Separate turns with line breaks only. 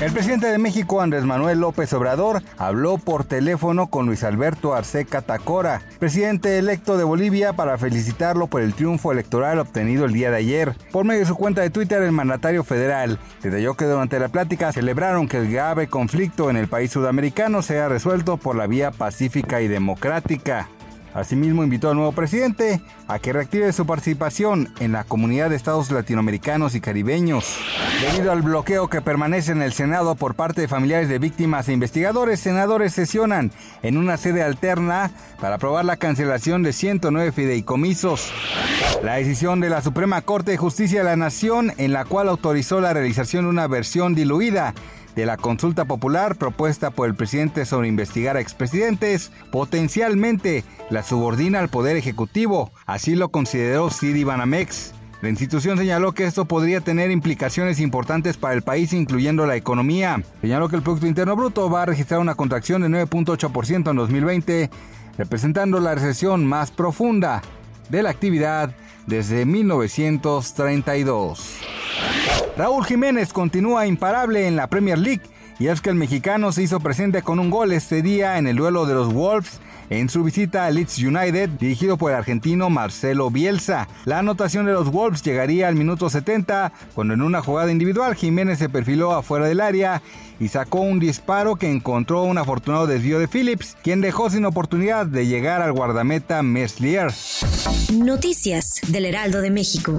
El presidente de México, Andrés Manuel López Obrador, habló por teléfono con Luis Alberto Arce Catacora, presidente electo de Bolivia, para felicitarlo por el triunfo electoral obtenido el día de ayer. Por medio de su cuenta de Twitter, el mandatario federal detalló que durante la plática celebraron que el grave conflicto en el país sudamericano sea resuelto por la vía pacífica y democrática. Asimismo, invitó al nuevo presidente a que reactive su participación en la comunidad de estados latinoamericanos y caribeños. Debido al bloqueo que permanece en el Senado por parte de familiares de víctimas e investigadores, senadores sesionan en una sede alterna para aprobar la cancelación de 109 fideicomisos. La decisión de la Suprema Corte de Justicia de la Nación, en la cual autorizó la realización de una versión diluida de la consulta popular propuesta por el presidente sobre investigar a expresidentes, potencialmente la subordina al Poder Ejecutivo. Así lo consideró Sidi Banamex. La institución señaló que esto podría tener implicaciones importantes para el país, incluyendo la economía. Señaló que el Producto Interno Bruto va a registrar una contracción de 9.8% en 2020, representando la recesión más profunda de la actividad desde 1932. Raúl Jiménez continúa imparable en la Premier League y es que el mexicano se hizo presente con un gol este día en el duelo de los Wolves en su visita a Leeds United, dirigido por el argentino Marcelo Bielsa. La anotación de los Wolves llegaría al minuto 70, cuando en una jugada individual Jiménez se perfiló afuera del área y sacó un disparo que encontró un afortunado desvío de Phillips, quien dejó sin oportunidad de llegar al guardameta Meslier.
Noticias del Heraldo de México.